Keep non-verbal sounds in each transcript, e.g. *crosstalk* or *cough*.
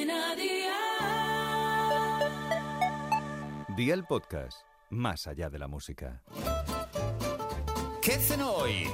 Cadena Dial. Día el podcast, más allá de la música. ¿Qué hacen hoy?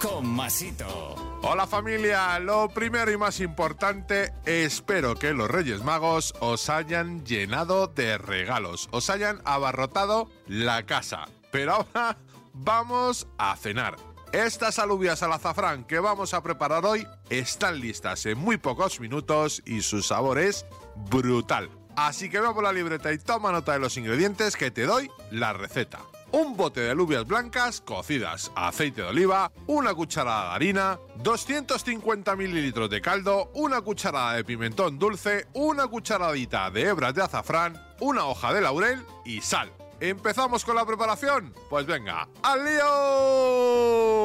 Con Masito. Hola familia, lo primero y más importante, espero que los Reyes Magos os hayan llenado de regalos, os hayan abarrotado la casa. Pero ahora *laughs* vamos a cenar. Estas alubias al azafrán que vamos a preparar hoy están listas en muy pocos minutos y su sabor es brutal. Así que ve por la libreta y toma nota de los ingredientes que te doy la receta. Un bote de alubias blancas cocidas, aceite de oliva, una cucharada de harina, 250 mililitros de caldo, una cucharada de pimentón dulce, una cucharadita de hebras de azafrán, una hoja de laurel y sal. ¿Empezamos con la preparación? Pues venga, ¡al lío!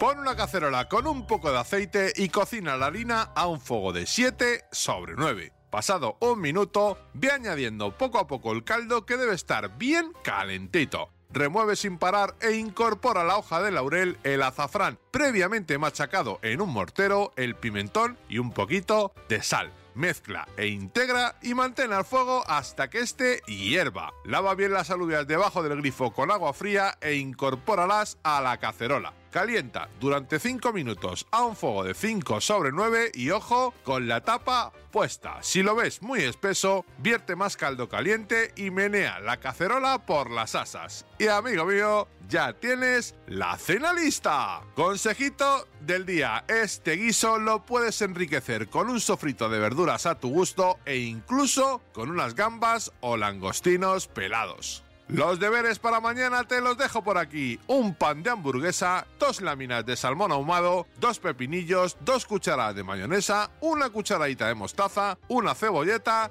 Pon una cacerola con un poco de aceite y cocina la harina a un fuego de 7 sobre 9. Pasado un minuto, ve añadiendo poco a poco el caldo que debe estar bien calentito. Remueve sin parar e incorpora la hoja de laurel, el azafrán previamente machacado en un mortero, el pimentón y un poquito de sal. Mezcla e integra y mantén al fuego hasta que esté hierva. Lava bien las alubias debajo del grifo con agua fría e incorpóralas a la cacerola. Calienta durante 5 minutos a un fuego de 5 sobre 9 y ojo con la tapa puesta. Si lo ves muy espeso, vierte más caldo caliente y menea la cacerola por las asas. Y amigo mío, ya tienes la cena lista. Consejito del día, este guiso lo puedes enriquecer con un sofrito de verduras a tu gusto e incluso con unas gambas o langostinos pelados. Los deberes para mañana te los dejo por aquí. Un pan de hamburguesa, dos láminas de salmón ahumado, dos pepinillos, dos cucharadas de mayonesa, una cucharadita de mostaza, una cebolleta